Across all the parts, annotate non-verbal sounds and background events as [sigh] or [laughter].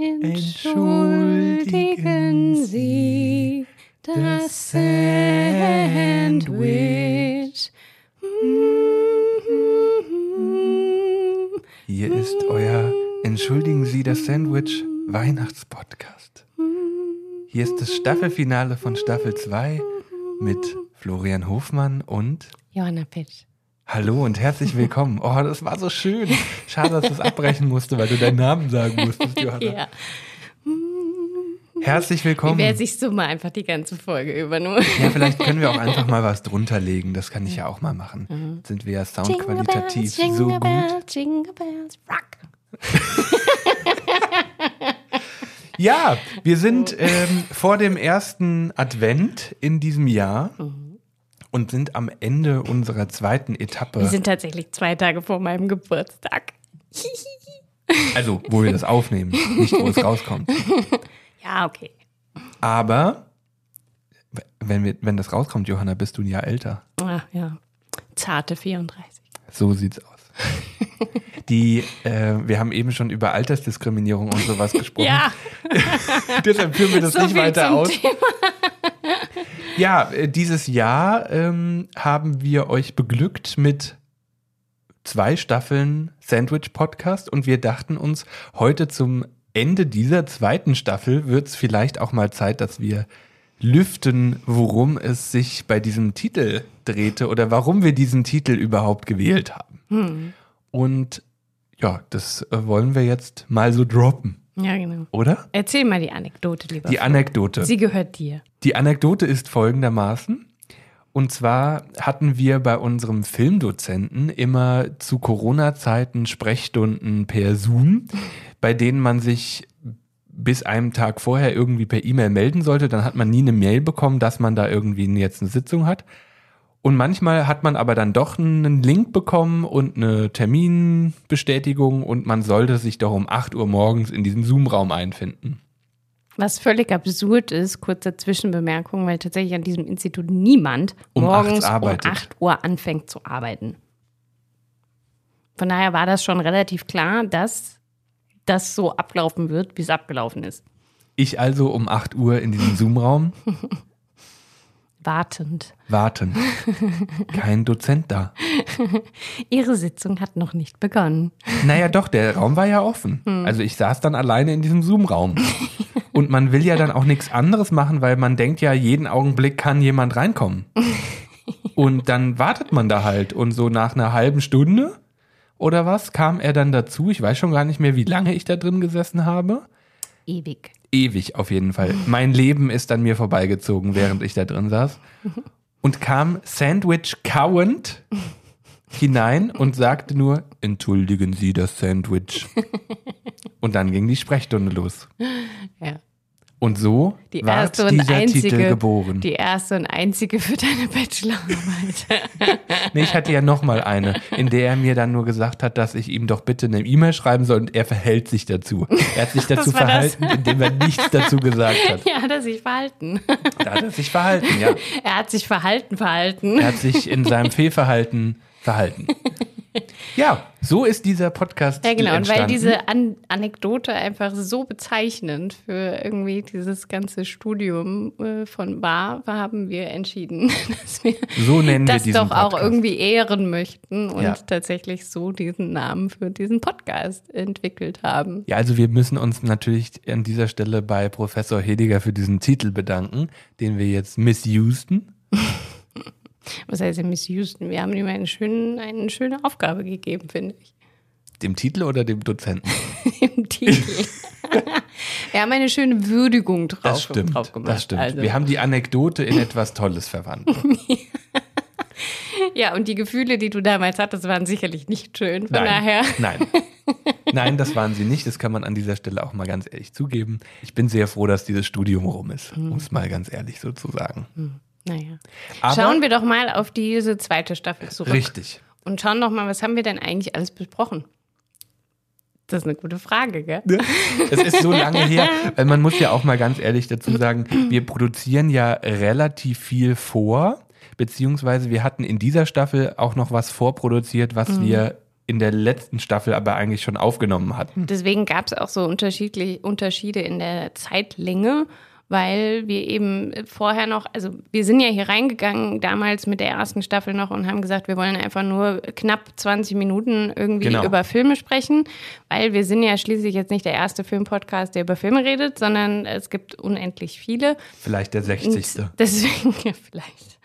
Entschuldigen Sie das Sandwich. Hier ist euer Entschuldigen Sie das Sandwich Weihnachtspodcast. Hier ist das Staffelfinale von Staffel 2 mit Florian Hofmann und Johanna Pitsch. Hallo und herzlich willkommen. Oh, das war so schön. Schade, dass du es abbrechen musste, weil du deinen Namen sagen musstest, Johanna. Ja, Herzlich willkommen. wer sich so mal einfach die ganze Folge über nur. Ja, vielleicht können wir auch einfach mal was drunter legen. Das kann ich ja auch mal machen. Sind wir ja soundqualitativ so jingle gut. bells, jingle bells, rock. [laughs] Ja, wir sind ähm, vor dem ersten Advent in diesem Jahr und sind am Ende unserer zweiten Wir Etappe. sind tatsächlich zwei Tage vor meinem Geburtstag. [laughs] Also, wo wir das aufnehmen, nicht wo es rauskommt. [laughs] Ja, okay. Aber wenn, wir, wenn das rauskommt, Johanna, bist du ein Jahr älter. Ah, ja. Zarte 34. So sieht's aus. Die, äh, wir haben eben schon über Altersdiskriminierung und sowas [laughs] gesprochen. Ja, Deshalb führen wir das so nicht weiter aus. Thema. Ja, äh, dieses Jahr ähm, haben wir euch beglückt mit zwei Staffeln Sandwich Podcast und wir dachten uns, heute zum Ende dieser zweiten Staffel wird es vielleicht auch mal Zeit, dass wir lüften, worum es sich bei diesem Titel drehte oder warum wir diesen Titel überhaupt gewählt haben. Und ja, das äh, wollen wir jetzt mal so droppen, Ja, genau. oder? Erzähl mal die Anekdote, lieber. Die Flo. Anekdote. Sie gehört dir. Die Anekdote ist folgendermaßen. Und zwar hatten wir bei unserem Filmdozenten immer zu Corona-Zeiten Sprechstunden per Zoom, bei denen man sich bis einem Tag vorher irgendwie per E-Mail melden sollte. Dann hat man nie eine Mail bekommen, dass man da irgendwie jetzt eine Sitzung hat. Und manchmal hat man aber dann doch einen Link bekommen und eine Terminbestätigung und man sollte sich doch um 8 Uhr morgens in diesen Zoom-Raum einfinden. Was völlig absurd ist, kurze Zwischenbemerkung, weil tatsächlich an diesem Institut niemand Um morgens um 8 Uhr anfängt zu arbeiten. Von daher war das schon relativ klar, dass das so ablaufen wird, wie es abgelaufen ist. Ich also um 8 Uhr in diesem Zoom-Raum [laughs] Wartend. warten. Kein Dozent da. [laughs] Ihre Sitzung hat noch nicht begonnen. Naja, doch, der Raum war ja offen. Also ich saß dann alleine in diesem Zoom-Raum. Und man will ja dann auch nichts anderes machen, weil man denkt ja, jeden Augenblick kann jemand reinkommen. Und dann wartet man da halt. Und so nach einer halben Stunde oder was kam er dann dazu. Ich weiß schon gar nicht mehr, wie lange ich da drin gesessen habe. Ewig. Ewig auf jeden Fall. Mein Leben ist an mir vorbeigezogen, während ich da drin saß. Und kam Sandwich kauend hinein und sagte nur, entschuldigen Sie das Sandwich. Und dann ging die Sprechstunde los. Ja. Und so Die erste und dieser einzige, Titel geboren. die erste und einzige für deine Bachelorarbeit. [laughs] Nee, ich hatte ja noch mal eine, in der er mir dann nur gesagt hat, dass ich ihm doch bitte eine E-Mail schreiben soll und er verhält sich dazu. Er hat sich dazu war das. verhalten, indem er nichts dazu gesagt hat. ja, hat er sich verhalten. Da hat er sich verhalten, ja. Er hat sich verhalten, verhalten. Er hat sich in seinem Fehlverhalten verhalten. Ja, so ist dieser Podcast Ja, genau. Und weil diese An Anekdote einfach so bezeichnend für irgendwie dieses ganze Studium äh, von Bar war, haben wir entschieden, [laughs] dass wir so das doch auch Podcast. irgendwie ehren möchten und Ja. tatsächlich so diesen Namen für diesen Podcast entwickelt haben. Ja, also wir müssen uns natürlich an dieser Stelle bei Professor Hediger für diesen Titel bedanken, den wir jetzt misusten. Was heißt denn Miss Houston? Wir haben ihm einen schönen, eine schöne Aufgabe gegeben, finde ich. Dem Titel oder dem Dozenten? [laughs] Im Titel. [laughs] wir haben eine schöne Würdigung drauf, Das stimmt. drauf gemacht. Das stimmt. Also. Wir haben die Anekdote in etwas Tolles verwandelt. [laughs] Ja, und die Gefühle, die du damals hattest, waren sicherlich nicht schön. Von Nein, daher. nein. Nein, das waren sie nicht. Das kann man an dieser Stelle auch mal ganz ehrlich zugeben. Ich bin sehr froh, dass dieses Studium rum ist, um es mal ganz ehrlich so zu sagen. Naja. Aber Schauen wir doch mal auf diese zweite Staffel zurück. richtig. Und schauen doch mal, was haben wir denn eigentlich alles besprochen? Das ist eine gute Frage, gell? Es ist so lange her, [laughs] weil man muss ja auch mal ganz ehrlich dazu sagen, wir produzieren ja relativ viel vor, beziehungsweise wir hatten in dieser Staffel auch noch was vorproduziert, was wir in der letzten Staffel aber eigentlich schon aufgenommen hatten. Deswegen gab es auch so unterschiedliche Unterschiede in der Zeitlänge weil wir eben vorher noch, also wir sind ja hier reingegangen damals mit der ersten Staffel noch und haben gesagt, wir wollen einfach nur knapp 20 Minuten irgendwie genau. über Filme sprechen, weil wir sind ja schließlich jetzt nicht der erste Filmpodcast, der über Filme redet, sondern es gibt unendlich viele. Vielleicht der 60. Und deswegen, [laughs] ja, vielleicht.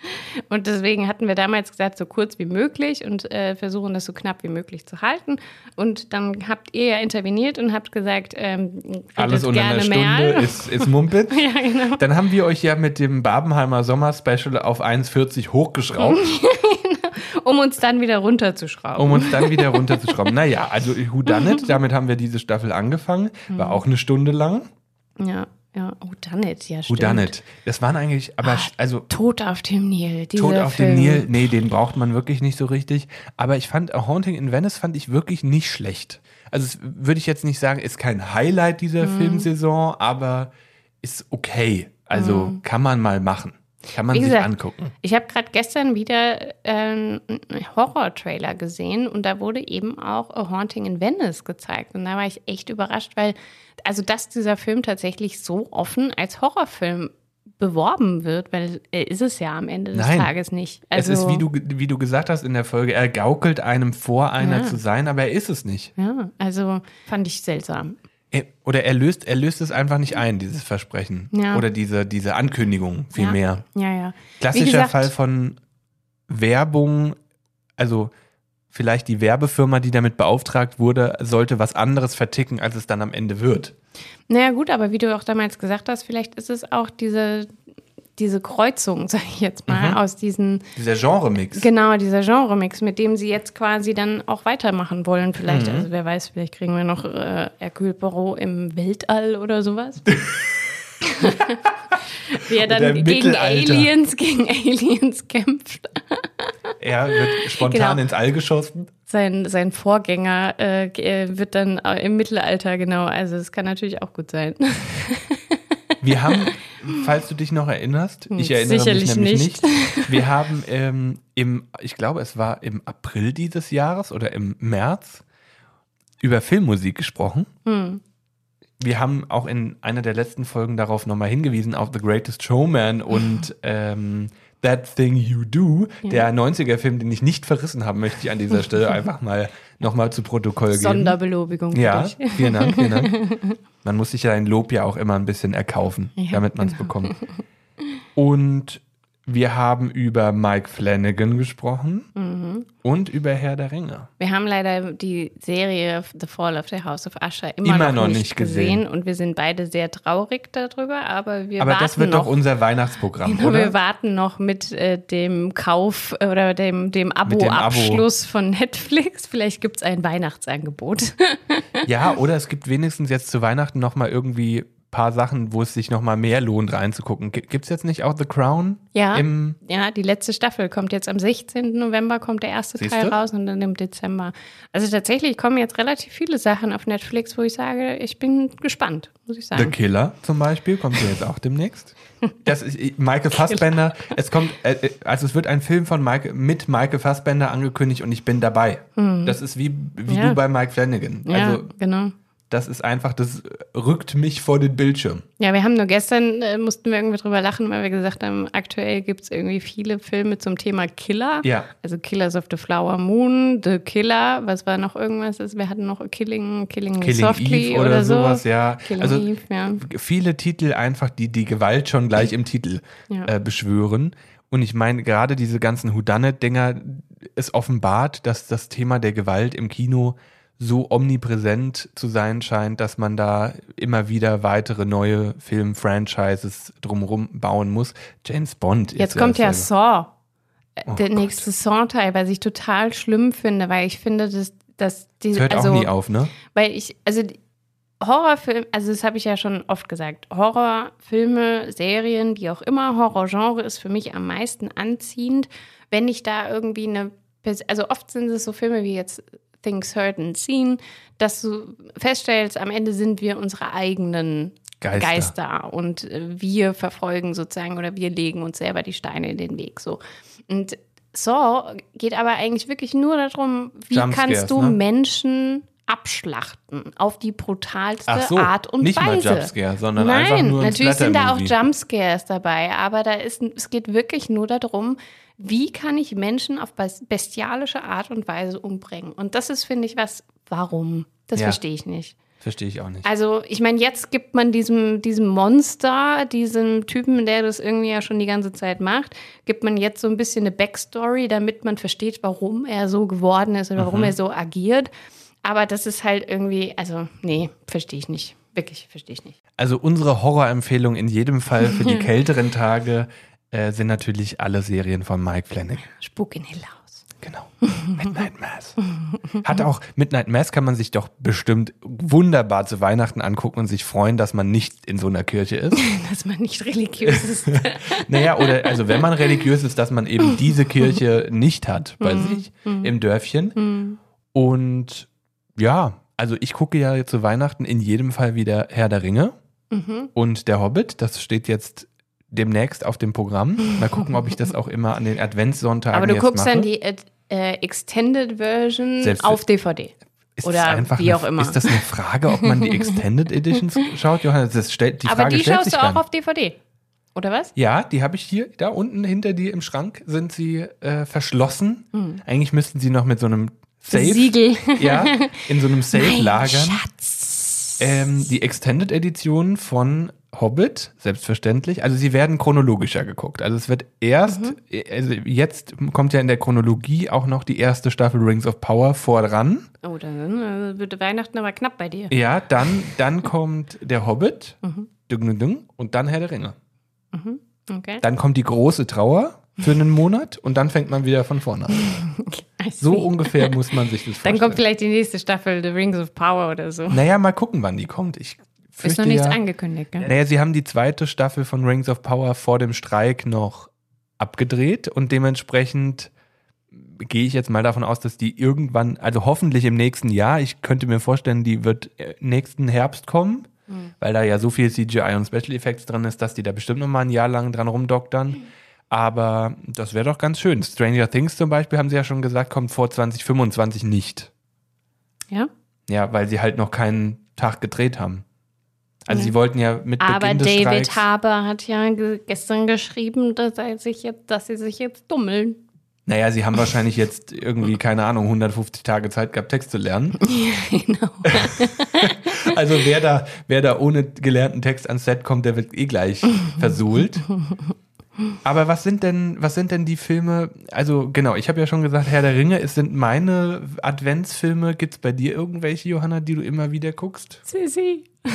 Und deswegen hatten wir damals gesagt, so kurz wie möglich und äh, versuchen das so knapp wie möglich zu halten. Und dann habt ihr ja interveniert und habt gesagt, ähm, alles unter einer Stunde mehr. [laughs] ist, ist Mumpitz. ja, genau. Dann haben wir euch ja mit dem Babenheimer Sommer-Special auf 1,40 hochgeschraubt. [laughs] um uns dann wieder runterzuschrauben. Um uns dann wieder runterzuschrauben. [laughs] naja, also Who Done It, damit haben wir diese Staffel angefangen. War auch eine Stunde lang. Ja. Ja, oh, done it, ja, stimmt. Who done it. Das waren eigentlich, aber, ah, also. Tod auf dem Nil, Tod auf Film. dem Nil, nee, den braucht man wirklich nicht so richtig. Aber ich fand, A Haunting in Venice fand ich wirklich nicht schlecht. Also, würde ich jetzt nicht sagen, ist kein Highlight dieser mhm. Filmsaison, aber ist okay. Also mhm. kann man mal machen. Kann man Wie sich angucken. Ich habe gerade gestern wieder äh, einen Horror-Trailer gesehen und da wurde eben auch A Haunting in Venice gezeigt. Und da war ich echt überrascht, weil, also dass dieser Film tatsächlich so offen als Horrorfilm beworben wird, weil er ist es ja am Ende des Nein, Tages nicht. Also, es ist, wie du, wie du gesagt hast in der Folge, er gaukelt einem vor, einer ja. zu sein, aber er ist es nicht. Ja, also fand ich seltsam. Er, oder er löst, er löst es einfach nicht ein, dieses Versprechen. Ja. Oder diese, diese Ankündigung vielmehr. Ja, ja. ja. Klassischer gesagt, Fall von Werbung, also vielleicht die Werbefirma, die damit beauftragt wurde, sollte was anderes verticken, als es dann am Ende wird. Naja, gut, aber wie du auch damals gesagt hast, vielleicht ist es auch diese, diese Kreuzung, [laughs] sage ich jetzt mal, mhm. aus diesen. Dieser Genre-Mix. Genau, dieser Genre-Mix, mit dem sie jetzt quasi dann auch weitermachen wollen, vielleicht. Mhm. Also wer weiß, vielleicht kriegen wir noch äh, Hercule Poirot im Weltall oder sowas. [laughs] Wie er dann gegen Aliens, [laughs] gegen Aliens kämpft. er wird spontan genau. ins All geschossen. Sein, sein Vorgänger äh, äh wird dann im Mittelalter, genau. Also es kann natürlich auch gut sein. Wir haben, falls du dich noch erinnerst, ich erinnere Sicherlich mich nämlich nicht. nicht. Wir haben ähm, im, ich glaube, es war im April dieses Jahres oder im März über Filmmusik gesprochen. Hm. Wir haben auch in einer der letzten Folgen darauf nochmal hingewiesen, auf The Greatest Showman und [laughs] ähm, That Thing You Do, ja. der 90er-Film, den ich nicht verrissen habe, möchte ich an dieser Stelle [laughs] einfach mal nochmal zu Protokoll geben. Sonderbelobigung. Ja, vielen Dank, vielen Dank. [laughs] Man muss sich ja ein Lob ja auch immer ein bisschen erkaufen, ja, damit man es genau. bekommt. Und wir haben über Mike Flanagan gesprochen mhm. und über Herr der Ringe. Wir haben leider die Serie The Fall of the House of Usher immer, immer noch, noch, nicht gesehen. gesehen. und wir sind beide sehr traurig darüber, aber wir aber warten das wird noch, doch unser Weihnachtsprogramm, genau, oder? Wir warten noch mit äh, dem Kauf oder dem, dem Abo-Abschluss Abo. von Netflix. Vielleicht gibt es ein Weihnachtsangebot. ja, oder es gibt wenigstens jetzt zu Weihnachten noch mal irgendwie paar Sachen, wo es sich noch mal mehr lohnt reinzugucken. Gibt es jetzt nicht auch The Crown? Ja, ja, die letzte Staffel kommt jetzt am 16. November, kommt der erste Siehst Teil raus und dann im Dezember. Also tatsächlich kommen jetzt relativ viele Sachen auf Netflix, wo ich sage, ich bin gespannt, muss ich sagen. The Killer zum Beispiel kommt ja jetzt auch demnächst. [laughs] Das ist Michael Fassbender. es kommt, äh, äh, also es wird ein Film von Mike, mit Michael Fassbender angekündigt und ich bin dabei. Mhm. Das ist wie, wie ja. du bei Mike Flanagan. Ja, also, genau das ist einfach, das rückt mich vor den Bildschirm. Ja, wir haben nur gestern, äh, mussten wir irgendwie drüber lachen, weil wir gesagt haben, aktuell gibt es irgendwie viele Filme zum Thema Killer. Ja. Also Killers of the Flower Moon, The Killer, was war noch irgendwas? Wir hatten noch Killing, Killing, Killing Softly Eve oder, oder so. sowas, ja. Killing also Eve, ja. viele Titel einfach, die die Gewalt schon gleich im Titel ja. äh, beschwören. Und ich meine, gerade diese ganzen Houdanet-Dinger, es offenbart, dass das Thema der Gewalt im Kino so omnipräsent zu sein scheint, dass man da immer wieder weitere neue Film-Franchises drumherum bauen muss. James Bond. Jetzt kommt ja Saw, oh der Gott. nächste Saw-Teil, was ich total schlimm finde, weil ich finde, dass, dass diese. Das hört also, auch nie auf, ne? Weil ich, also Horrorfilm, also das habe ich ja schon oft gesagt, Horrorfilme, Serien, wie auch immer, Horrorgenre ist für mich am meisten anziehend, wenn ich da irgendwie eine, also oft sind es so Filme wie jetzt Things Heard and Seen, dass du feststellst, am Ende sind wir unsere eigenen Geister, Geister und äh, wir verfolgen sozusagen oder wir legen uns selber die Steine in den Weg. So. Und Saw geht aber eigentlich wirklich nur darum, wie kannst du ne? Menschen abschlachten auf die brutalste so, Art und nicht mal Weise. Jumpscare, sondern Nein, einfach nur ein natürlich sind da auch. Jumpscares dabei, aber da ist, es geht wirklich nur darum, wie kann ich Menschen auf bes- bestialische Art und Weise umbringen. Und das ist, finde ich, was, warum? Das Ja. verstehe ich nicht. Verstehe ich auch nicht. Also, ich meine, jetzt gibt man diesem, diesem Monster, diesem Typen, der das irgendwie ja schon die ganze Zeit macht, gibt man jetzt so ein bisschen eine Backstory, damit man versteht, warum er so geworden ist oder warum Mhm. er so agiert. Aber das ist halt irgendwie, also, nee, verstehe ich nicht. Wirklich, verstehe ich nicht. Also unsere Horrorempfehlung in jedem Fall für die [laughs] kälteren Tage äh, sind natürlich alle Serien von Mike Flanagan. Spuk in Hill House. Genau. Midnight Mass. Hat auch, Midnight Mass kann man sich doch bestimmt wunderbar zu Weihnachten angucken und sich freuen, dass man nicht in so einer Kirche ist. [laughs] Dass man nicht religiös [laughs] ist. Naja, oder also wenn man religiös ist, dass man eben diese Kirche nicht hat bei sich im Dörfchen. Und ja, also ich gucke ja zu Weihnachten in jedem Fall wieder Herr der Ringe und der Hobbit. Das steht jetzt demnächst auf dem Programm. Mal gucken, ob ich das auch immer an den Adventssonntagen Aber du guckst mache. dann die äh, äh, Extended Version Selbst- auf DVD. Ist oder das einfach wie eine, auch immer. Ist das eine Frage, ob man die [laughs] Extended Editions schaut, Johannes? Das stellt, die Aber Frage die stellt schaust sich du auch auf DVD. Oder was? Ja, die habe ich hier, da unten hinter dir im Schrank sind sie äh, verschlossen. Eigentlich müssten sie noch mit so einem Safe, Siegel. ja, in so einem [laughs] Safe Mein lagern. Schatz. Ähm, die Extended Edition von Hobbit, selbstverständlich. Also sie werden chronologischer geguckt. Also es wird erst, Mhm. also jetzt kommt ja in der Chronologie auch noch die erste Staffel Rings of Power voran. Oh, dann äh, wird Weihnachten aber knapp bei dir. Ja, dann, dann kommt der Hobbit, Mhm. Dung, dung, und dann Herr der Ringe. Okay. Dann kommt die große Trauer für einen Monat und dann fängt man wieder von vorne an. [laughs] So ungefähr muss man sich das Dann vorstellen. kommt vielleicht die nächste Staffel, The Rings of Power oder so. naja, mal gucken, wann die kommt. Ich Ist noch nichts ja, angekündigt, gell? Naja, sie haben die zweite Staffel von Rings of Power vor dem Streik noch abgedreht und dementsprechend gehe ich jetzt mal davon aus, dass die irgendwann, also hoffentlich im nächsten Jahr, ich könnte mir vorstellen, die wird äh, nächsten Herbst kommen, weil da ja so viel CGI und Special Effects drin ist, dass die da bestimmt noch mal ein Jahr lang dran rumdoktern. Aber das wäre doch ganz schön. Stranger Things zum Beispiel, haben sie ja schon gesagt, kommt vor 2025 nicht. Ja? Ja, weil sie halt noch keinen Tag gedreht haben. Also Ja. sie wollten ja mit Aber Beginn des David Streiks, Harbour hat ja ge gestern geschrieben, dass, er sich jetzt, dass sie sich jetzt dummeln. Naja, sie haben wahrscheinlich jetzt irgendwie, keine Ahnung, 150 Tage Zeit gehabt, Text zu lernen. [laughs] genau. [laughs] Also wer da, wer da ohne gelernten Text ans Set kommt, der wird eh gleich [laughs] versohlt. Aber was sind denn, was sind denn die Filme? Also genau, ich habe ja schon gesagt, Herr der Ringe, es sind meine Adventsfilme. Gibt es bei dir irgendwelche, Johanna, die du immer wieder guckst? Sissi. [laughs]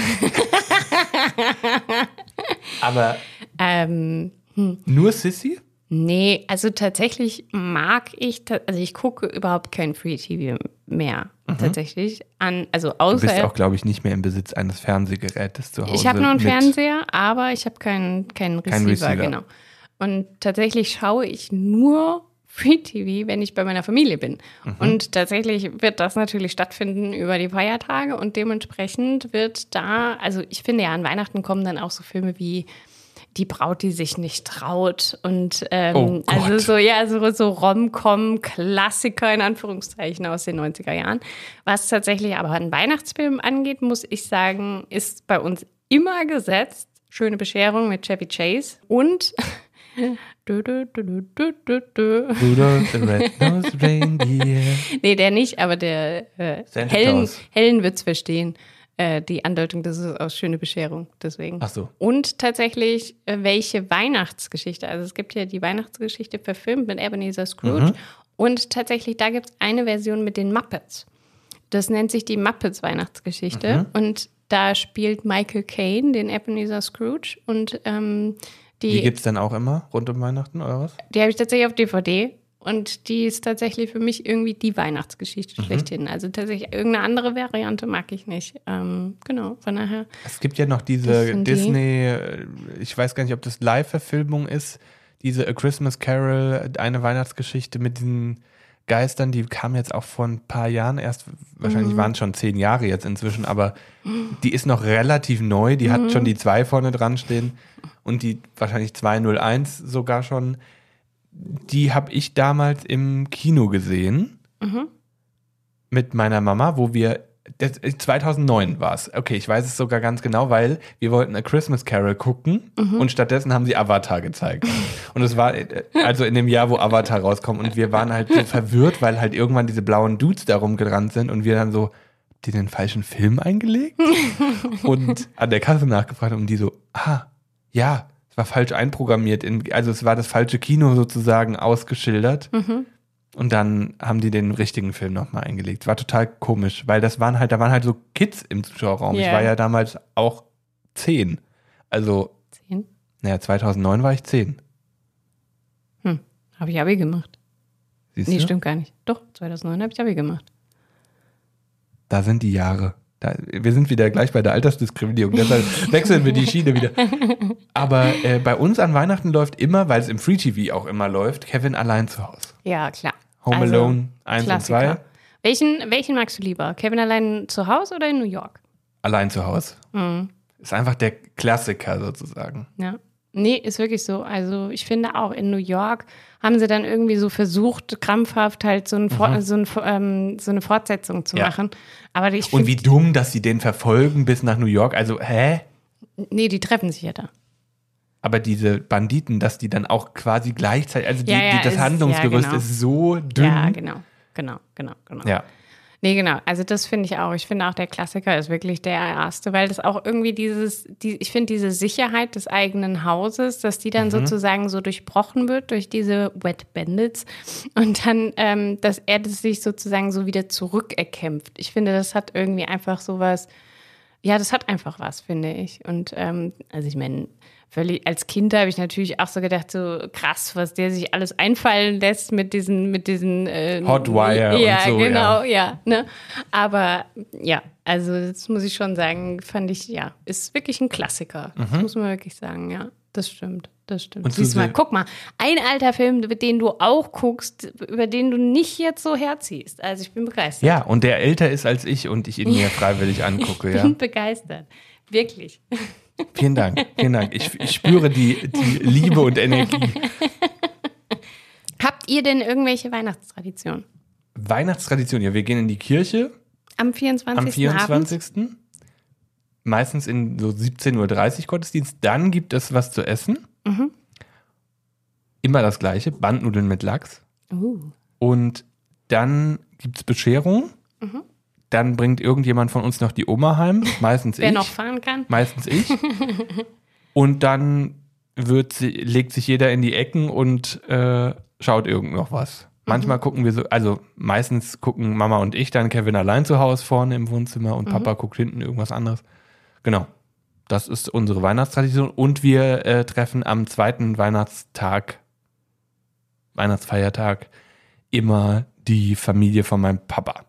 Aber Ähm, nur Sissy? nee, also tatsächlich mag ich, also ich gucke überhaupt kein Free TV mehr. Tatsächlich. An, also Mhm. Du bist außer. auch, glaube ich, nicht mehr im Besitz eines Fernsehgerätes zu Hause. Ich habe nur einen Fernseher, aber ich habe keinen, keinen Receiver, Kein Receiver. genau. Und tatsächlich schaue ich nur Free TV, wenn ich bei meiner Familie bin. Mhm. Und tatsächlich wird das natürlich stattfinden über die Feiertage und dementsprechend wird da, also ich finde ja, an Weihnachten kommen dann auch so Filme wie die Braut, die sich nicht traut und ähm, Oh also so ja so, so Rom-Com-Klassiker in Anführungszeichen aus den 90er Jahren. Was tatsächlich aber einen Weihnachtsfilm angeht, muss ich sagen, ist bei uns immer gesetzt. Schöne Bescherung mit Chevy Chase und dü, dü, dü, dü, dü, dü. Rudolph the Red-Nosed Reindeer. Nee, der nicht, aber der äh, Santa Helen, Claus. Helen wird's verstehen. Äh, die Andeutung, das ist aus Schöne Bescherung, deswegen. Ach so. Und tatsächlich, äh, welche Weihnachtsgeschichte? Also es gibt ja die Weihnachtsgeschichte verfilmt mit Ebenezer Scrooge. Und tatsächlich, da gibt es eine Version mit den Muppets. Das nennt sich die Muppets Weihnachtsgeschichte. Und da spielt Michael Caine den Ebenezer Scrooge. Und ähm, Die die, gibt es dann auch immer rund um Weihnachten, was? die habe ich tatsächlich auf DVD. Und die ist tatsächlich für mich irgendwie die Weihnachtsgeschichte schlechthin. Also tatsächlich irgendeine andere Variante mag ich nicht. Ähm, genau, von daher. Es gibt ja noch diese sind die. Disney, äh, ich weiß gar nicht, ob das Live-Verfilmung ist, diese A Christmas Carol, eine Weihnachtsgeschichte mit diesen Geistern, die kam jetzt auch vor ein paar Jahren erst, wahrscheinlich Mhm. waren es schon zehn Jahre jetzt inzwischen, aber die ist noch relativ neu, die Mhm. hat schon die zwei vorne dran stehen und die wahrscheinlich 201 sogar schon. die habe ich damals im Kino gesehen. Mit meiner Mama, wo wir. Das, 2009 war es. Okay, ich weiß es sogar ganz genau, weil wir wollten A Christmas Carol gucken und stattdessen haben sie Avatar gezeigt. Und es war äh, also in dem Jahr, wo Avatar rauskommt und wir waren halt so verwirrt, weil halt irgendwann diese blauen Dudes da rumgerannt sind und wir dann so, habt ihr den falschen Film eingelegt? [laughs] und an der Kasse nachgefragt und die so, ah, ja, es war falsch einprogrammiert. In, also es war das falsche Kino sozusagen ausgeschildert. Und dann haben die den richtigen Film nochmal eingelegt. War total komisch, weil das waren halt, da waren halt so Kids im Zuschauerraum. Ich Ja. war ja damals auch zehn. Also, Zehn? naja, 2009 war ich zehn. Hm. Habe ich Abi gemacht. Siehst Nee, du? stimmt gar nicht. Doch, 2009 habe ich Abi gemacht. Da sind die Jahre. Da, wir sind wieder gleich bei der Altersdiskriminierung, deshalb [laughs] wechseln wir die Schiene wieder. Aber äh, bei uns an Weihnachten läuft immer, weil es im Free TV auch immer läuft, Kevin allein zu Hause. Ja, klar. Home Also, Alone 1 und Klassiker. 2, Welchen, welchen magst du lieber? Kevin allein zu Hause oder in New York? allein zu Hause. Mhm. Ist einfach der Klassiker sozusagen. Ja. Nee, ist wirklich so. Also ich finde auch in New York haben sie dann irgendwie so versucht, krampfhaft halt so, ein, For- so, ein, ähm, so eine Fortsetzung zu Mhm. Ja. machen. Aber ich Und wie dumm, dass sie den verfolgen bis nach New York. Also, hä? nee, die treffen sich ja da. Aber diese Banditen, dass die dann auch quasi gleichzeitig, also die, Ja, ja, die, das ist- Handlungsgerüst genau. ist so dünn. Ja, genau. Genau, genau, genau. Ja. Nee, genau. Also das finde ich auch. Ich finde auch der Klassiker ist wirklich der erste, weil das auch irgendwie dieses, die, ich finde diese Sicherheit des eigenen Hauses, dass die dann Mhm. sozusagen so durchbrochen wird durch diese Wet Bandits und dann, ähm, dass er das sich sozusagen so wieder zurückerkämpft. Ich finde, das hat irgendwie einfach sowas, ja, das hat einfach was, finde ich. Und ähm, also ich meine, völlig als Kind habe ich natürlich auch so gedacht, so krass, was der sich alles einfallen lässt mit diesen, mit diesen äh, Hotwire und ja, so, genau, ja. ne? Aber ja, also das muss ich schon sagen, fand ich, ja, ist wirklich ein Klassiker. Das muss man wirklich sagen, ja. Das stimmt, das stimmt. Und Siehst mal, guck mal, ein alter Film, den du auch guckst, über den du nicht jetzt so herziehst. Also ich bin begeistert. Ja, und der älter ist als ich und ich ihn mir [laughs] freiwillig angucke, Ich ja. bin begeistert. Wirklich. Vielen Dank, vielen Dank. Ich, ich spüre die, die Liebe und Energie. [laughs] Habt ihr denn irgendwelche Weihnachtstraditionen? Weihnachtstradition, ja, wir gehen in die Kirche Am 24. am 24. Abend? Meistens in so 17.30 Uhr Gottesdienst. Dann gibt es was zu essen. Mhm. Immer das gleiche, Bandnudeln mit Lachs. Uh. Und dann gibt es Bescherung. Mhm. Dann bringt irgendjemand von uns noch die Oma heim. Meistens Wer ich. noch fahren kann? Meistens ich. [laughs] und dann wird sie, legt sich jeder in die Ecken und äh, schaut irgend noch was. Manchmal gucken wir so, also meistens gucken Mama und ich dann Kevin allein zu Hause vorne im Wohnzimmer und Papa guckt hinten irgendwas anderes. Genau. Das ist unsere Weihnachtstradition. Und wir äh, treffen am zweiten Weihnachtstag, Weihnachtsfeiertag, immer die Familie von meinem Papa.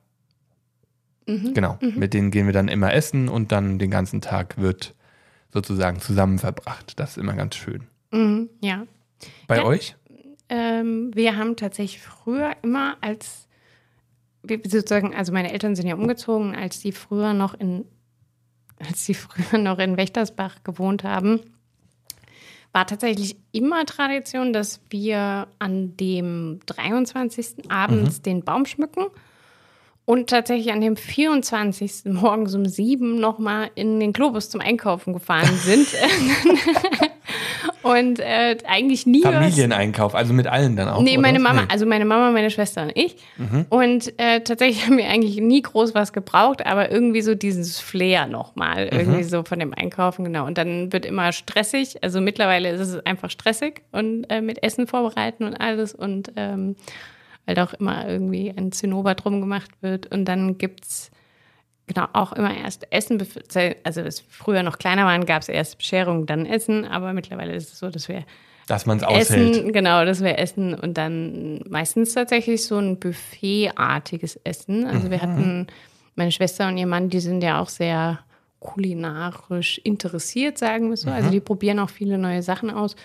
Genau. Mit denen gehen wir dann immer essen und dann den ganzen Tag wird sozusagen zusammen verbracht. Das ist immer ganz schön. Mhm, ja. Bei Ja. euch? Ähm, wir haben tatsächlich früher immer als, wir sozusagen, also meine Eltern sind ja umgezogen, als die früher noch in, als die früher noch in Wächtersbach gewohnt haben, war tatsächlich immer Tradition, dass wir an dem 23. abends den Baum schmücken und tatsächlich an dem 24. morgens um sieben nochmal in den Globus zum Einkaufen gefahren sind. [laughs] [laughs] und äh, eigentlich nie was Familieneinkauf, also mit allen dann auch. Nee, oder meine? Mama, Nee. also meine Mama, meine Schwester und ich. Mhm. Und äh, tatsächlich [laughs] haben wir eigentlich nie groß was gebraucht, aber irgendwie so dieses Flair nochmal, Mhm. irgendwie so von dem Einkaufen, genau. Und dann wird immer stressig. Also mittlerweile ist es einfach stressig und äh, mit Essen vorbereiten und alles und ähm, weil da auch immer irgendwie ein Zinnober drum gemacht wird. Und dann gibt's Genau, auch immer erst Essen, also als wir früher noch kleiner waren, gab es erst Bescherung, dann Essen, aber mittlerweile ist es so, dass wir Dass man es aushält. Essen, genau, das wäre Essen und dann meistens tatsächlich so ein Buffet-artiges Essen. Also Mhm. wir hatten, meine Schwester und ihr Mann, die sind ja auch sehr kulinarisch interessiert, sagen wir so. Mhm. Also die probieren auch viele neue Sachen aus.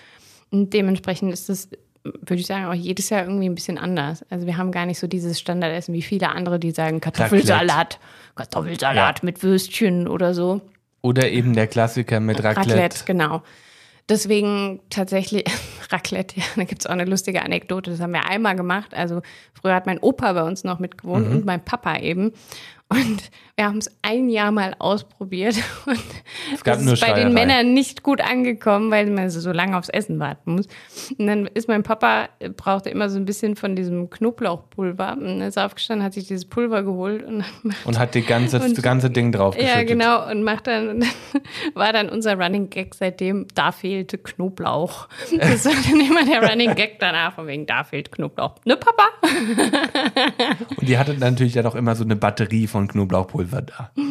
Und dementsprechend ist das, würde ich sagen, auch jedes Jahr irgendwie ein bisschen anders. Also wir haben gar nicht so dieses Standardessen wie viele andere, die sagen Kartoffelsalat, Kartoffelsalat mit Würstchen oder so. Oder eben der Klassiker mit Raclette. Raclette, genau. Deswegen tatsächlich [laughs] Raclette, ja, da gibt es auch eine lustige Anekdote. Das haben wir einmal gemacht. Also früher hat mein Opa bei uns noch mitgewohnt Mhm. und mein Papa eben. Und wir haben es ein Jahr mal ausprobiert. [laughs] Und Es gab das ist bei den Männern nicht gut angekommen, weil man so lange aufs Essen warten muss. Und dann ist mein Papa, äh, brauchte immer so ein bisschen von diesem Knoblauchpulver. Und dann ist er aufgestanden, hat sich dieses Pulver geholt und Und hat die ganze, das Und- ganze Ding drauf ja, genau. Und macht [laughs] dann war dann unser Running Gag seitdem, da fehlte Knoblauch. [laughs] Das war dann immer der Running Gag danach, von wegen, da fehlt Knoblauch. Ne, Papa? Und die hatte natürlich dann auch immer so eine Batterie von Knoblauchpulver da. [laughs]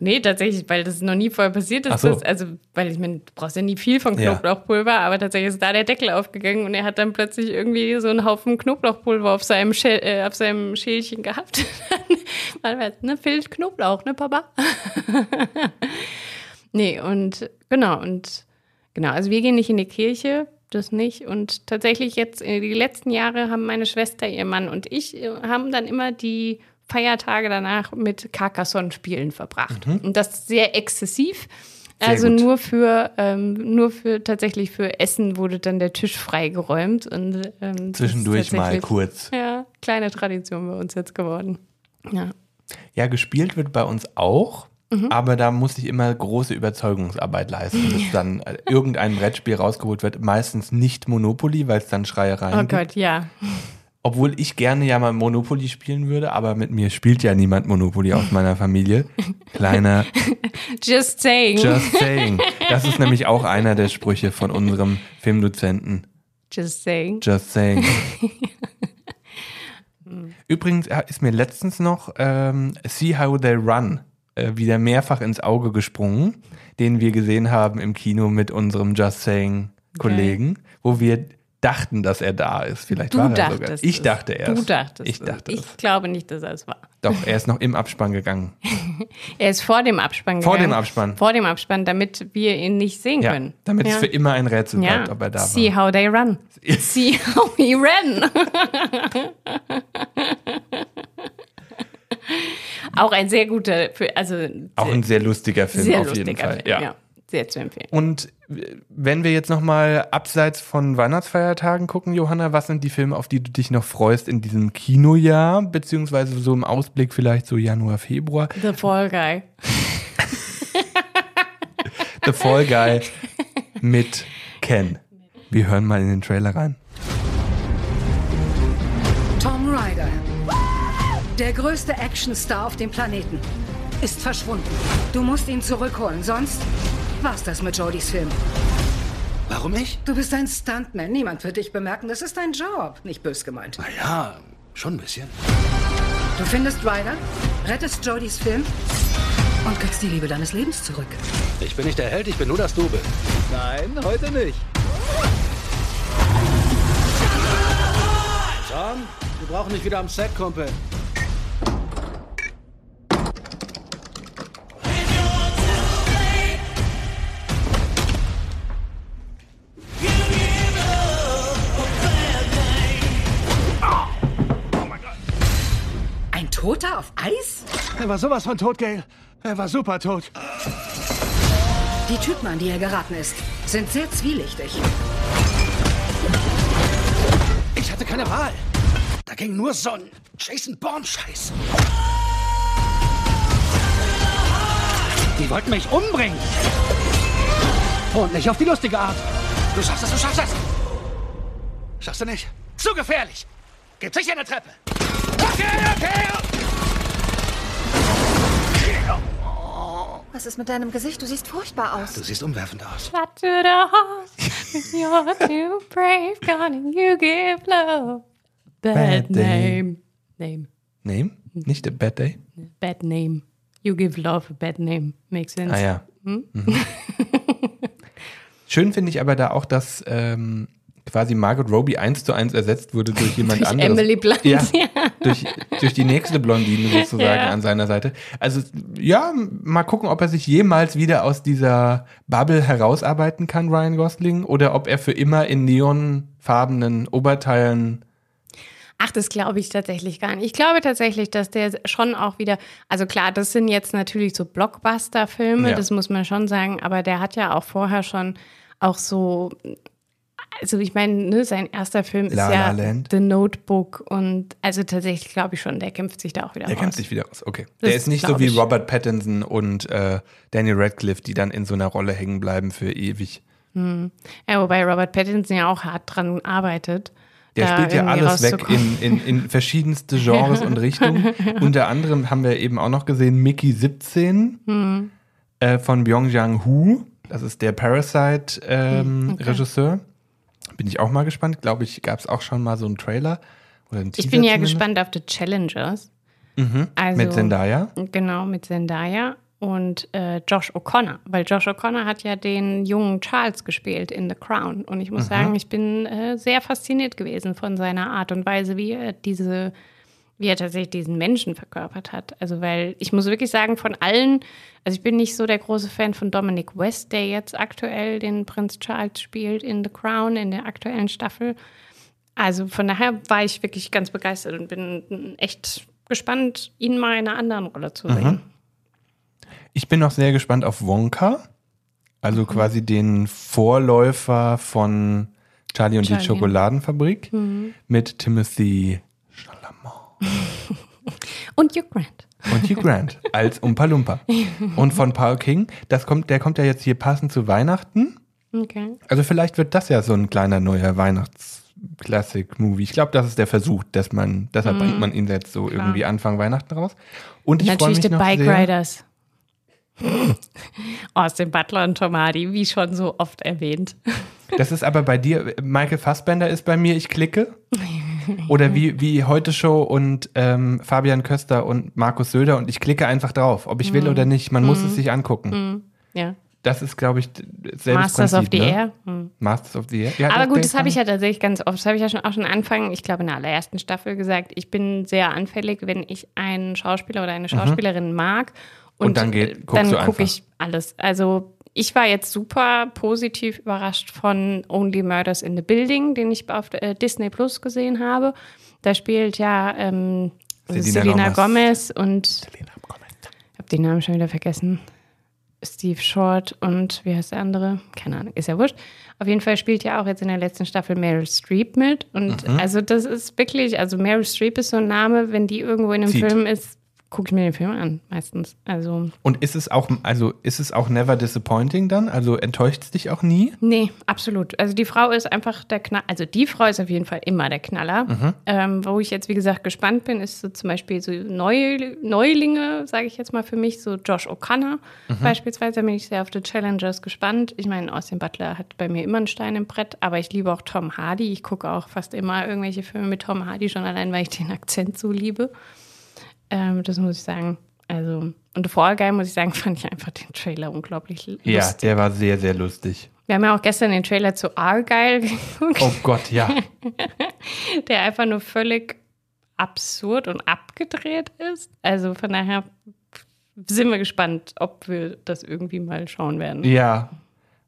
Nee, tatsächlich, weil das noch nie vorher passiert ist. So. dass, also, weil ich meine, du brauchst ja nie viel von Ja. Knoblauchpulver, aber tatsächlich ist da der Deckel aufgegangen und er hat dann plötzlich irgendwie so einen Haufen Knoblauchpulver auf seinem, Schäl äh, auf seinem Schälchen gehabt. [laughs] War es, ne, fehlt Knoblauch, ne, Papa? [laughs] nee, und genau, und genau, also wir gehen nicht in die Kirche, das nicht. Und tatsächlich jetzt, äh, die letzten Jahre haben meine Schwester, ihr Mann und ich, äh, haben dann immer die Feiertage danach mit Carcassonne-Spielen verbracht. Und das sehr exzessiv. Sehr also gut. nur für, ähm, nur für tatsächlich für Essen wurde dann der Tisch freigeräumt. Und, ähm, Zwischendurch mal kurz. Ja, kleine Tradition bei uns jetzt geworden. Ja. Ja, gespielt wird bei uns auch, Mhm. aber da muss ich immer große Überzeugungsarbeit leisten, bis dann äh, irgendein Brettspiel rausgeholt wird. Meistens nicht Monopoly, weil es dann Schreiereien Oh gibt. Gott, ja. Obwohl ich gerne ja mal Monopoly spielen würde, aber mit mir spielt ja niemand Monopoly aus meiner Familie. Kleiner [laughs] Just saying. Just saying. Das ist nämlich auch einer der Sprüche von unserem Filmdozenten. Just saying. Just saying. [laughs] Übrigens äh, ist mir letztens noch ähm, See How They Run äh, wieder mehrfach ins Auge gesprungen, den wir gesehen haben im Kino mit unserem Just Saying Kollegen, wo wir dachten, dass er da ist. Vielleicht Du war er sogar. Ich dachte erst. Du dachtest Ich es. dachte Ich es. glaube nicht, dass er es war. Doch, er ist noch im Abspann gegangen. [laughs] Er ist vor dem Abspann Vor gegangen. dem Abspann. Vor dem Abspann, damit wir ihn nicht sehen Ja, können. damit ja. es für immer ein Rätsel bleibt, ja. ob er da See war. how they run. [laughs] See how he ran. [laughs] Auch ein sehr guter, also Auch ein sehr lustiger Film sehr auf lustiger jeden Fall. Film. ja. Sehr zu empfehlen. Und wenn wir jetzt nochmal abseits von Weihnachtsfeiertagen gucken, Johanna, was sind die Filme, auf die du dich noch freust in diesem Kinojahr, beziehungsweise so im Ausblick vielleicht so Januar, Februar? The Fall Guy. [laughs] The Fall Guy mit Ken. Wir hören mal in den Trailer rein. Tom Ryder, der größte Actionstar auf dem Planeten, ist verschwunden. Du musst ihn zurückholen, sonst war's das mit Jodys Film. Warum ich? Du bist ein Stuntman, niemand wird dich bemerken, das ist dein Job. Nicht bös gemeint. Na ja, schon ein bisschen. Du findest Ryder, rettest Jodys Film und kriegst die Liebe deines Lebens zurück. Ich bin nicht der Held, ich bin nur das Double. Nein, heute nicht. Tom, wir brauchen dich wieder am Set, Kumpel. Toter auf Eis? Er war sowas von tot, Gail. Er war super tot. Die Typen, an die er geraten ist, sind sehr zwielichtig. Ich hatte keine Wahl. Da ging nur so ein Jason Bourne-Scheiß. Die wollten mich umbringen. Und nicht auf die lustige Art. Du schaffst es, du schaffst es. Schaffst du nicht? Zu gefährlich. Gibt sicher eine Treppe. Was ist mit deinem Gesicht? Du siehst furchtbar aus. Du siehst umwerfend aus. Shot to the heart. You're too brave, gonna you give love. Bad, Bad name. Name. Name? Nicht A Bad Day? Bad name. You give love a bad name. Makes sense. Ah ja. Hm? Mhm. Schön finde ich aber da auch, dass ähm, quasi Margot Robbie eins zu eins ersetzt wurde durch jemand Durch anderes. Emily Blunt, Ja, ja. Durch, durch die nächste Blondine sozusagen Ja. an seiner Seite. Also ja, mal gucken, ob er sich jemals wieder aus dieser Bubble herausarbeiten kann, Ryan Gosling, oder ob er für immer in neonfarbenen Oberteilen Ach, das glaube ich tatsächlich gar nicht. Ich glaube tatsächlich, dass der schon auch wieder, also klar, das sind jetzt natürlich so Blockbuster-Filme, Ja. das muss man schon sagen, aber der hat ja auch vorher schon auch so, also ich meine, ne, sein erster Film ist La La ja Land. The Notebook und also tatsächlich glaube ich schon, der kämpft sich da auch wieder Der raus. kämpft sich wieder aus, okay. Das der ist nicht so wie ich. Robert Pattinson und äh, Daniel Radcliffe, die dann in so einer Rolle hängen bleiben für ewig. Ja, wobei Robert Pattinson ja auch hart dran arbeitet. Der spielt ja alles weg in, in, in [laughs] verschiedenste Genres und Richtungen. Unter anderem haben wir eben auch noch gesehen Mickey 17 Hm. äh, von Byung-Jang Hu. Das ist der Parasite-Regisseur. Bin ich auch mal gespannt. Glaube ich, gab es auch schon mal so einen Trailer. Oder einen Ich Teaser bin ja zumindest. gespannt auf The Challengers. Also, Mit Zendaya. Genau, mit Zendaya und äh, Josh O'Connor. Weil Josh O'Connor hat ja den jungen Charles gespielt in The Crown. Und ich muss sagen, ich bin äh, sehr fasziniert gewesen von seiner Art und Weise, wie er diese, wie er tatsächlich diesen Menschen verkörpert hat. Also, weil ich muss wirklich sagen, von allen, also ich bin nicht so der große Fan von Dominic West, der jetzt aktuell den Prinz Charles spielt in The Crown, in der aktuellen Staffel. Also von daher war ich wirklich ganz begeistert und bin echt gespannt, ihn mal in einer anderen Rolle zu sehen. Ich bin noch sehr gespannt auf Wonka. Also quasi den Vorläufer von Charlie und Charlie. die Schokoladenfabrik mit Timothy [laughs] Und Hugh Grant. und Hugh Grant als Umpa. Und von Paul King, das kommt, der kommt ja jetzt hier passend zu Weihnachten. Okay. Also vielleicht wird das ja so ein kleiner neuer Weihnachts-Classic-Movie. Ich glaube, das ist der Versuch, dass man, deshalb bringt man ihn jetzt so irgendwie Anfang Weihnachten raus. Und ich freue Natürlich mich die noch Bike sehr. Riders. [laughs] Austin Butler und Tom Hardy, wie schon so oft erwähnt. Das ist aber bei dir, Michael Fassbender ist bei mir, ich klicke. [laughs] [laughs] Oder wie, wie Heute Show und ähm, Fabian Köster und Markus Söder und ich klicke einfach drauf, ob ich will oder nicht. Man muss es sich angucken. Ja. Das ist, glaube ich, selbes Masters Prinzip, of the ne? Air. Hm. Masters of the Air. Ja, Aber gut, das habe ich ja tatsächlich ganz oft, das habe ich ja schon auch schon Anfang, ich glaube in der allerersten Staffel gesagt, ich bin sehr anfällig, wenn ich einen Schauspieler oder eine Schauspielerin mag. Und, Mhm. Und dann geht- dann gucke einfach. ich alles. Also ich war jetzt super positiv überrascht von Only Murders in the Building, den ich auf äh, Disney Plus gesehen habe. Da spielt ja ähm, Selena Selena Gomez. Gomez und ich habe den Namen schon wieder vergessen. Steve Short und wie heißt der andere? Keine Ahnung, ist ja wurscht. Auf jeden Fall spielt ja auch jetzt in der letzten Staffel Meryl Streep mit. Und Mhm. also das ist wirklich, also Meryl Streep ist so ein Name, wenn die irgendwo in einem Zieht. Film ist, gucke ich mir den Film an, meistens. Also, Und ist es auch, also ist es auch never disappointing dann? Also enttäuscht es dich auch nie? nee, absolut. Also die Frau ist einfach der Knaller. Also die Frau ist auf jeden Fall immer der Knaller. Mhm. Ähm, wo ich jetzt, wie gesagt, gespannt bin, ist so zum Beispiel so Neu Neulinge, sage ich jetzt mal für mich, so Josh O'Connor Mhm. beispielsweise. Da bin ich sehr auf The Challengers gespannt. Ich meine, Austin Butler hat bei mir immer einen Stein im Brett, aber ich liebe auch Tom Hardy. Ich gucke auch fast immer irgendwelche Filme mit Tom Hardy, schon allein, weil ich den Akzent so liebe. Ähm, das muss ich sagen. Also, und Fall Guy, muss ich sagen, [laughs] fand ich einfach den Trailer unglaublich lustig. Ja, der war sehr, sehr lustig. Wir haben ja auch gestern den Trailer zu Argyle geguckt, Oh Gott, ja. [laughs] der einfach nur völlig absurd und abgedreht ist. Also von daher sind wir gespannt, ob wir das irgendwie mal schauen werden. Ja,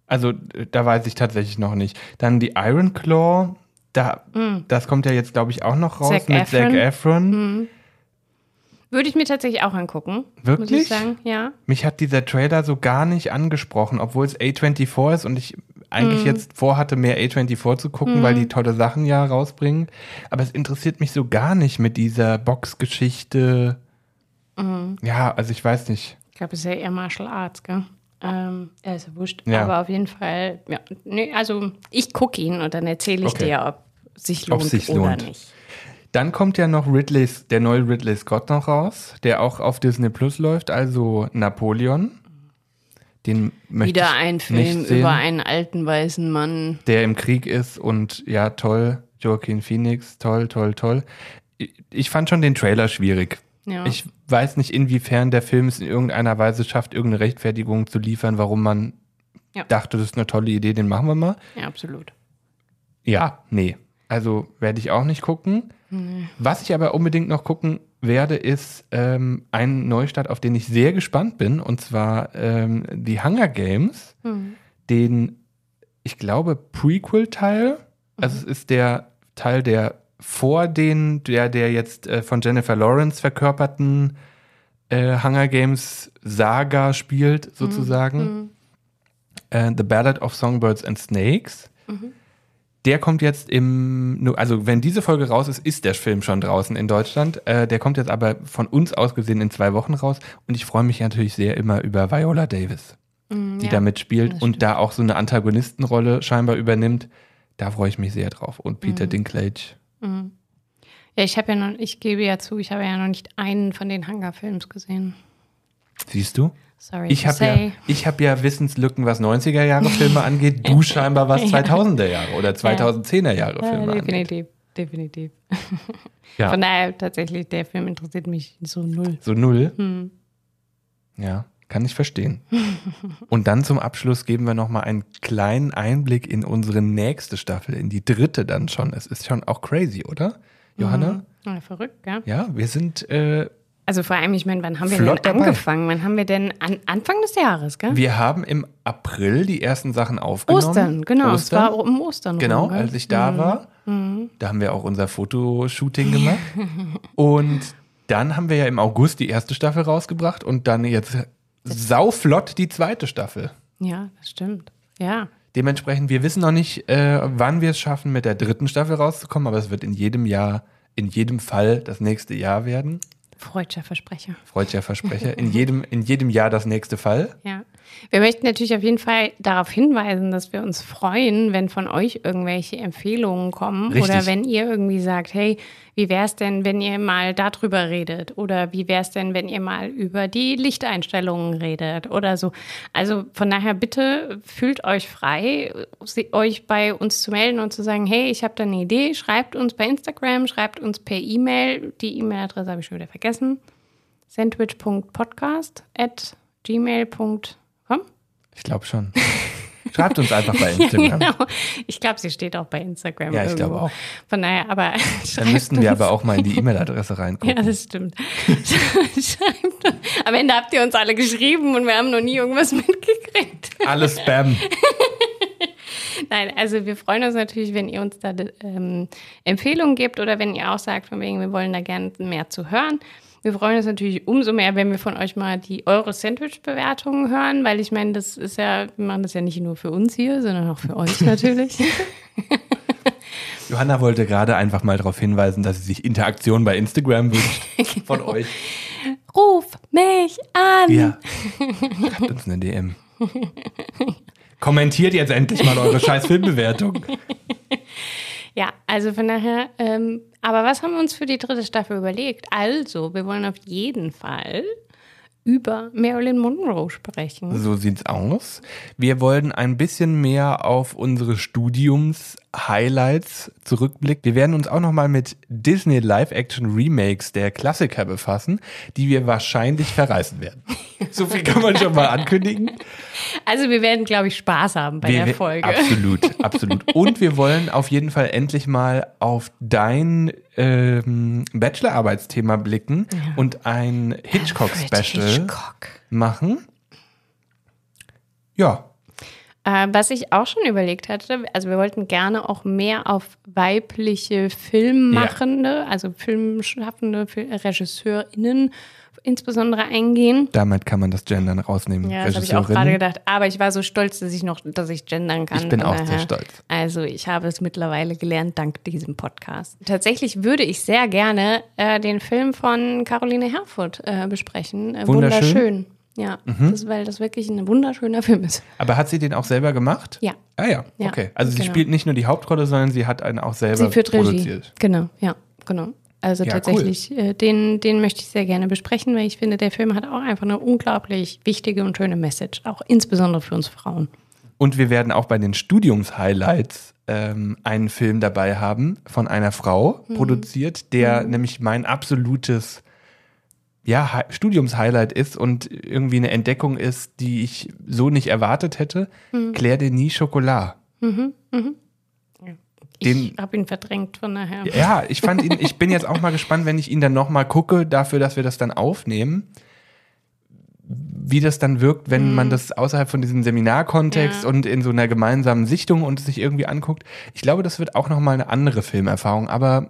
also äh, da weiß ich tatsächlich noch nicht. Dann die Iron Claw, da, das kommt ja jetzt, glaube ich, auch noch raus Mm. Zac mit Zac Efron. Mm. Würde ich mir tatsächlich auch angucken. Muss Wirklich? ich sagen, ja. Mich hat dieser Trailer so gar nicht angesprochen, obwohl es A24 ist und ich eigentlich Mm. jetzt vorhatte, mehr A24 zu gucken, weil die tolle Sachen ja rausbringen. Aber es interessiert mich so gar nicht mit dieser Boxgeschichte. Mm. Ja, also ich weiß nicht. Ich glaube, es ist ja eher Martial Arts, gell? Ähm, ja, ist ja wurscht. Ja. Aber auf jeden Fall, ja. Nee, also ich gucke ihn und dann erzähle ich Okay. dir, ob sich Ob lohnt sich's oder lohnt. nicht. Dann kommt ja noch Ridley's, der neue Ridley Scott noch raus, der auch auf Disney Plus läuft, also Napoleon. Den möchte Wieder ich ein nicht Film sehen, über einen alten weißen Mann. der im Krieg ist und ja, toll, Joaquin Phoenix, toll, toll, toll. Ich- Ich fand schon den Trailer schwierig. Ja. Ich weiß nicht, inwiefern der Film es in irgendeiner Weise schafft, irgendeine Rechtfertigung zu liefern, warum man Ja. dachte, das ist eine tolle Idee, den machen wir mal. Ja, absolut. Ja, nee. Also werde ich auch nicht gucken. Was ich aber unbedingt noch gucken werde, ist ähm, ein Neustart, auf den ich sehr gespannt bin, und zwar ähm, die Hunger Games, den, ich glaube, Prequel-Teil. Also es ist der Teil, der vor den, der, der jetzt äh, von Jennifer Lawrence verkörperten äh, Hunger Games Saga spielt, sozusagen. äh, The Ballad of Songbirds and Snakes. Der kommt jetzt im, also wenn diese Folge raus ist, ist der Film schon draußen in Deutschland. Äh, der kommt jetzt aber von uns aus gesehen in zwei Wochen raus. Und ich freue mich natürlich sehr immer über Viola Davis, die Mm, ja, da mitspielt und da auch so eine Antagonistenrolle scheinbar übernimmt. Da freue ich mich sehr drauf. Und Mm. Peter Dinklage. Ja, ich habe ja noch, ich gebe ja zu, ich habe ja noch nicht einen von den Hunger-Films gesehen. Siehst du? Sorry Ich habe ja, ich hab ja Wissenslücken, was 90er-Jahre-Filme [laughs] angeht. Du scheinbar was [laughs] 2000er-Jahre oder 2010er-Jahre-Filme Ja, angeht. definitiv, definitiv. [laughs] Ja. Von daher tatsächlich, der Film interessiert mich so null. So null? Hm. Ja, kann ich verstehen. Und dann zum Abschluss geben wir nochmal einen kleinen Einblick in unsere nächste Staffel, in die dritte dann schon. Es ist schon auch crazy, oder? Johanna? Ja, verrückt, ja. Ja, wir sind, äh, Also vor allem, ich meine, wann haben wir Flott denn dabei. angefangen? Wann haben wir denn an Anfang des Jahres, gell? wir haben im April die ersten Sachen aufgenommen. Ostern, genau. Es Ostern. war um Ostern. Genau, rum, als ich da war. Da haben wir auch unser Fotoshooting gemacht. [laughs] und dann haben wir ja im August die erste Staffel rausgebracht und dann jetzt sauflott die zweite Staffel. Ja, das stimmt. Ja. Dementsprechend, wir wissen noch nicht, äh, wann wir es schaffen, mit der dritten Staffel rauszukommen, aber es wird in jedem Jahr, in jedem Fall das nächste Jahr werden. Freudscher Versprecher. Freudscher Versprecher. In jedem, in jedem Jahr das nächste Fall. Ja. Wir möchten natürlich auf jeden Fall darauf hinweisen, dass wir uns freuen, wenn von euch irgendwelche Empfehlungen kommen Richtig. oder wenn ihr irgendwie sagt, hey, wie wäre es denn, wenn ihr mal darüber redet oder wie wäre es denn, wenn ihr mal über die Lichteinstellungen redet oder so. Also von daher bitte fühlt euch frei, euch bei uns zu melden und zu sagen, hey, ich habe da eine Idee, schreibt uns bei Instagram, schreibt uns per E-Mail. Die E-Mail-Adresse habe ich schon wieder vergessen. sandwich.podcast at gmail.com. Ich glaube schon. Schreibt uns einfach bei [laughs] Instagram. Genau. Ich glaube, sie steht auch bei Instagram. Ja, ich irgendwo. glaube auch. Von daher, aber. Dann müssten wir aber auch mal in die E-Mail-Adresse [laughs] reingucken. Ja, das stimmt. [laughs] Schreibt uns. Am Ende habt ihr uns alle geschrieben und wir haben noch nie irgendwas mitgekriegt. Alles Spam. Nein, also wir freuen uns natürlich, wenn ihr uns da ähm, Empfehlungen gebt oder wenn ihr auch sagt, von wegen, wir wollen da gerne mehr zu hören. Wir freuen uns natürlich umso mehr, wenn wir von euch mal die eure Sandwich-Bewertungen hören, weil ich meine, das ist ja, wir machen das ja nicht nur für uns hier, sondern auch für euch natürlich. [laughs] Johanna wollte gerade einfach mal darauf hinweisen, dass sie sich Interaktion bei Instagram wünscht [laughs] von euch. Ruf mich an! Ja. Schreibt uns eine DM. [laughs] Kommentiert jetzt endlich mal eure scheiß Filmbewertung. Ja, also von daher, ähm, aber was haben wir uns für die dritte Staffel überlegt? Also, wir wollen auf jeden Fall über Marilyn Monroe sprechen. So sieht's aus. Wir wollen ein bisschen mehr auf unsere Studiums-Highlights zurückblicken. Wir werden uns auch nochmal mit Disney Live-Action-Remakes der Klassiker befassen, die wir wahrscheinlich verreißen werden. [laughs] So viel kann man schon mal ankündigen. Also, wir werden, glaube ich, Spaß haben bei Wir- der Folge. Absolut, absolut. [laughs] Und wir wollen auf jeden Fall endlich mal auf dein ähm, Bachelorarbeitsthema blicken und ein Hitchcock-Special Hitchcock. machen. Ja, Äh, was ich auch schon überlegt hatte, also wir wollten gerne auch mehr auf weibliche Filmmachende, also Filmschaffende, Fil- RegisseurInnen insbesondere eingehen. damit kann man das Gendern rausnehmen. Ja, das habe ich auch gerade gedacht. Aber ich war so stolz, dass ich noch, dass ich gendern kann. Ich bin auch sehr stolz. Also ich habe es mittlerweile gelernt dank diesem Podcast. Tatsächlich würde ich sehr gerne äh, den Film von Caroline Herfurth äh, besprechen. Äh, Wunderschön. Wunderschön. Ja, das, weil das wirklich ein wunderschöner Film ist. Aber hat sie den auch selber gemacht? Ja. Ah ja, Ja, okay. Also sie genau. spielt nicht nur die Hauptrolle, sondern sie hat einen auch selber Sie führt Regie. produziert. Genau, ja, genau. Also Ja, tatsächlich, äh, den, den möchte ich sehr gerne besprechen, weil ich finde, der Film hat auch einfach eine unglaublich wichtige und schöne Message, auch insbesondere für uns Frauen. Und wir werden auch bei den Studiums-Highlights ähm, einen Film dabei haben von einer Frau Mhm. produziert, der nämlich mein absolutes ja, Hi- Studiums-Highlight ist und irgendwie eine Entdeckung ist, die ich so nicht erwartet hätte. Mhm. Claire Denis Chocolat. Den- ich habe ihn verdrängt, von daher. Ja, ich fand ihn, ich bin jetzt auch mal gespannt, wenn ich ihn dann nochmal gucke, dafür, dass wir das dann aufnehmen, wie das dann wirkt, wenn man das außerhalb von diesem Seminarkontext Ja. und in so einer gemeinsamen Sichtung und es sich irgendwie anguckt. Ich glaube, das wird auch nochmal eine andere Filmerfahrung, aber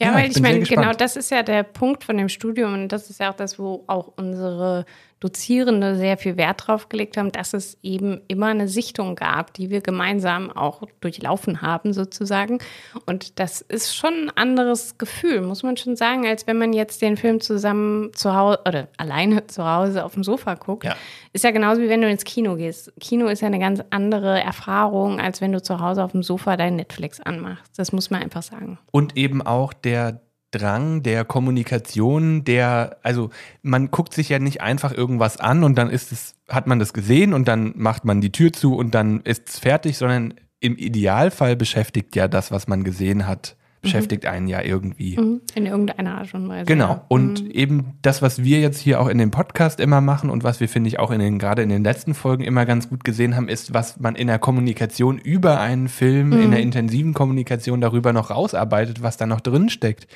Ja, Ja, weil ich ich, meine, genau das ist ja der Punkt von dem Studium und das ist ja auch das, wo auch unsere Dozierende sehr viel Wert drauf gelegt haben, dass es eben immer eine Sichtung gab, die wir gemeinsam auch durchlaufen haben sozusagen. Und das ist schon ein anderes Gefühl, muss man schon sagen, als wenn man jetzt den Film zusammen zu Hause oder alleine [laughs] zu Hause auf dem Sofa guckt. Ja. Ist ja genauso wie wenn du ins Kino gehst. Kino ist ja eine ganz andere Erfahrung, als wenn du zu Hause auf dem Sofa dein Netflix anmachst. Das muss man einfach sagen. Und eben auch der Drang der Kommunikation, der, also man guckt sich ja nicht einfach irgendwas an und dann ist es, hat man das gesehen und dann macht man die Tür zu und dann ist es fertig, sondern im Idealfall beschäftigt ja das, was man gesehen hat, beschäftigt einen ja irgendwie. Mhm. In irgendeiner Art und Weise. Genau. Ja. Und eben das, was wir jetzt hier auch in dem Podcast immer machen und was wir, finde ich, auch in den, gerade in den letzten Folgen immer ganz gut gesehen haben, ist, was man in der Kommunikation über einen Film, in der intensiven Kommunikation darüber noch rausarbeitet, was da noch drin steckt.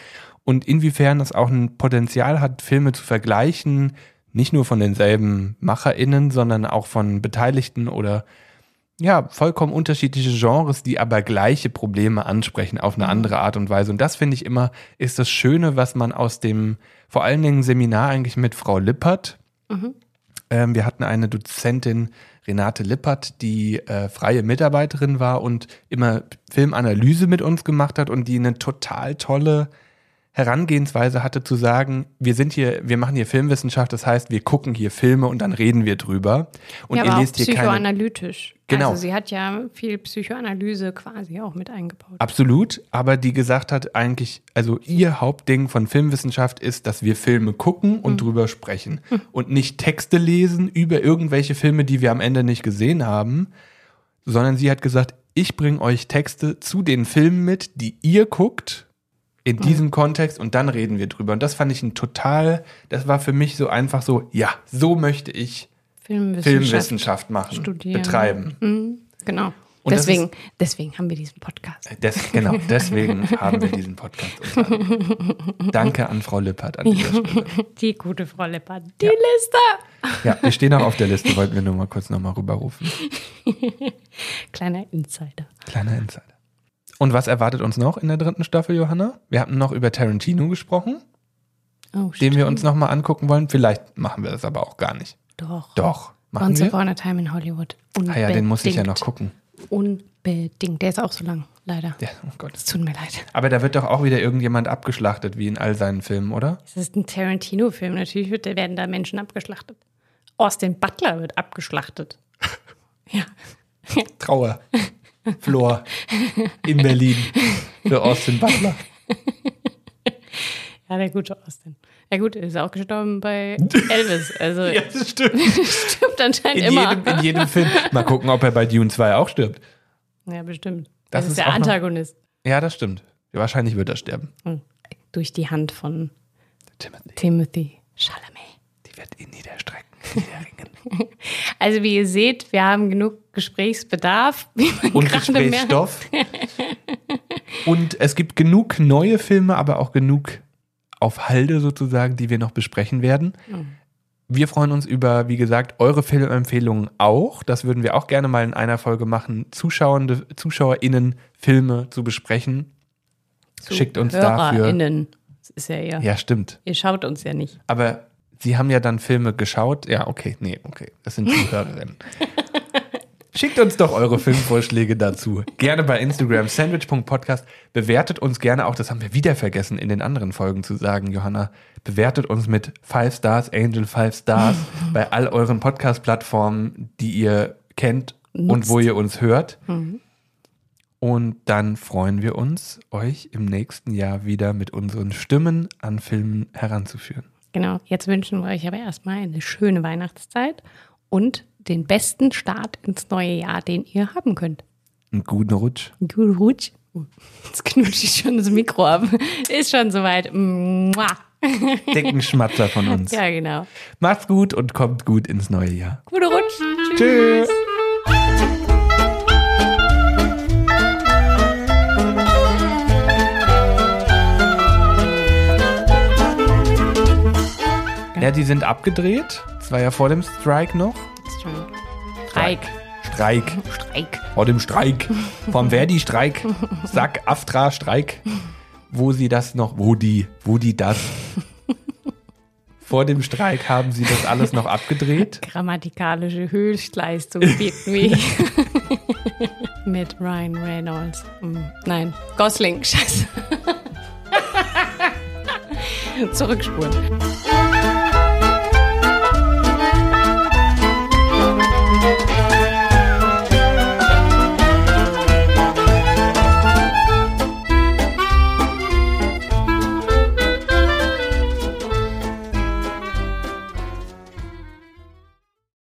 Und inwiefern es auch ein Potenzial hat, Filme zu vergleichen, nicht nur von denselben MacherInnen, sondern auch von Beteiligten oder ja, vollkommen unterschiedliche Genres, die aber gleiche Probleme ansprechen auf eine andere Art und Weise. Und das finde ich immer, ist das Schöne, was man aus dem, vor allen Dingen Seminar eigentlich mit Frau Lippert. Ähm, wir hatten eine Dozentin, Renate Lippert, die äh, freie Mitarbeiterin war und immer Filmanalyse mit uns gemacht hat und die eine total tolle Herangehensweise hatte zu sagen, wir sind hier, wir machen hier Filmwissenschaft, das heißt, wir gucken hier Filme und dann reden wir drüber. Und ja, ihr aber lest auch hier keine. psychoanalytisch. Genau. Also sie hat ja viel Psychoanalyse quasi auch mit eingebaut. Absolut, aber die gesagt hat eigentlich, also ihr Hauptding von Filmwissenschaft ist, dass wir Filme gucken und drüber sprechen und nicht Texte lesen über irgendwelche Filme, die wir am Ende nicht gesehen haben, sondern sie hat gesagt, ich bringe euch Texte zu den Filmen mit, die ihr guckt in diesem Kontext und dann reden wir drüber. Und das fand ich ein total, das war für mich so einfach so, ja, so möchte ich Filmwissenschaft, Filmwissenschaft machen, studieren. betreiben. Mhm, genau. Und deswegen, deswegen haben wir diesen Podcast. Des, genau, deswegen [laughs] haben wir diesen Podcast. Danke an Frau Lippert an dieser [laughs] Stelle. Die gute Frau Lippert. Die Liste. Ja, wir stehen auch auf der Liste, [laughs] wollten wir nur mal kurz nochmal rüberrufen. Kleiner Insider. Kleiner Insider. Und was erwartet uns noch in der dritten Staffel, Johanna? Wir hatten noch über Tarantino gesprochen, Oh, den wir uns nochmal angucken wollen. Vielleicht machen wir das aber auch gar nicht. Doch. Doch, machen Once wir. Upon a Time in Hollywood. Unbedingt. Ah ja, den muss ich ja noch gucken. Unbedingt. Der ist auch so lang, leider. Ja, oh Gott. Es tut mir leid. Aber da wird doch auch wieder irgendjemand abgeschlachtet, wie in all seinen Filmen, oder? Es ist ein Tarantino-Film. Natürlich wird, werden da Menschen abgeschlachtet. Austin Butler wird abgeschlachtet. [laughs] ja. Trauer. [laughs] Flor. In Berlin. Für Austin Butler. Ja, der gute Austin. Ja gut, er ist auch gestorben bei [laughs] Elvis. Also Ja, das stimmt. stimmt anscheinend In immer. jedem, in jedem Film. Mal gucken, ob er bei Dune 2 auch stirbt. ja, bestimmt. Das Das, ist ist der auch noch- Antagonist. Ja, das stimmt. Wahrscheinlich wird er sterben. Hm. Durch die Hand von Timothy. Timothy Chalamet. Die wird ihn niederstrecken. [laughs] Also wie ihr seht, wir haben genug Gesprächsbedarf. Und. Gesprächsstoff. Und es gibt genug neue Filme, aber auch genug auf Halde sozusagen, die wir noch besprechen werden. Wir freuen uns über, wie gesagt, eure Filmempfehlungen auch. Das würden wir auch gerne mal in einer Folge machen, Zuschauende, ZuschauerInnen Filme zu besprechen. Zu Schickt uns dafür. HörerInnen. Das ist ja eher. Ja, stimmt. Ihr schaut uns ja nicht. Aber Sie haben ja dann Filme geschaut. Ja, okay, nee, okay. Das sind Zuhörerinnen. [laughs] Schickt uns doch eure Filmvorschläge dazu. Gerne bei Instagram, sandwich.podcast. Bewertet uns gerne auch, das haben wir wieder vergessen in den anderen Folgen zu sagen, Johanna. Bewertet uns mit 5 Stars, Angel 5 Stars [laughs] bei all euren Podcast-Plattformen, die ihr kennt und wo ihr uns hört. Und dann freuen wir uns, euch im nächsten Jahr wieder mit unseren Stimmen an Filmen heranzuführen. Genau. Jetzt wünschen wir euch aber erstmal eine schöne Weihnachtszeit und den besten Start ins neue Jahr, den ihr haben könnt. Einen guten Rutsch. Guten Rutsch. Oh, Jetzt knutsche ich schon das Mikro ab. Ist schon soweit. Mua. Deckenschmatzer von uns. Ja, genau. Macht's gut und kommt gut ins neue Jahr. Gute Rutsch. Tschüss. Ja, die sind abgedreht. Das war ja vor dem Strike noch. Streik. Streik. Streik. Vor dem Streik. Vom Verdi-Streik. Sack Aftra-Streik. Wo sie das noch, wo die, wo die das Vor dem Streik haben sie das alles noch abgedreht. Grammatikalische Höchstleistung bieten wir [laughs] mit Ryan Reynolds. Hm, Nein, Gosling, scheiße. Zurückspuren.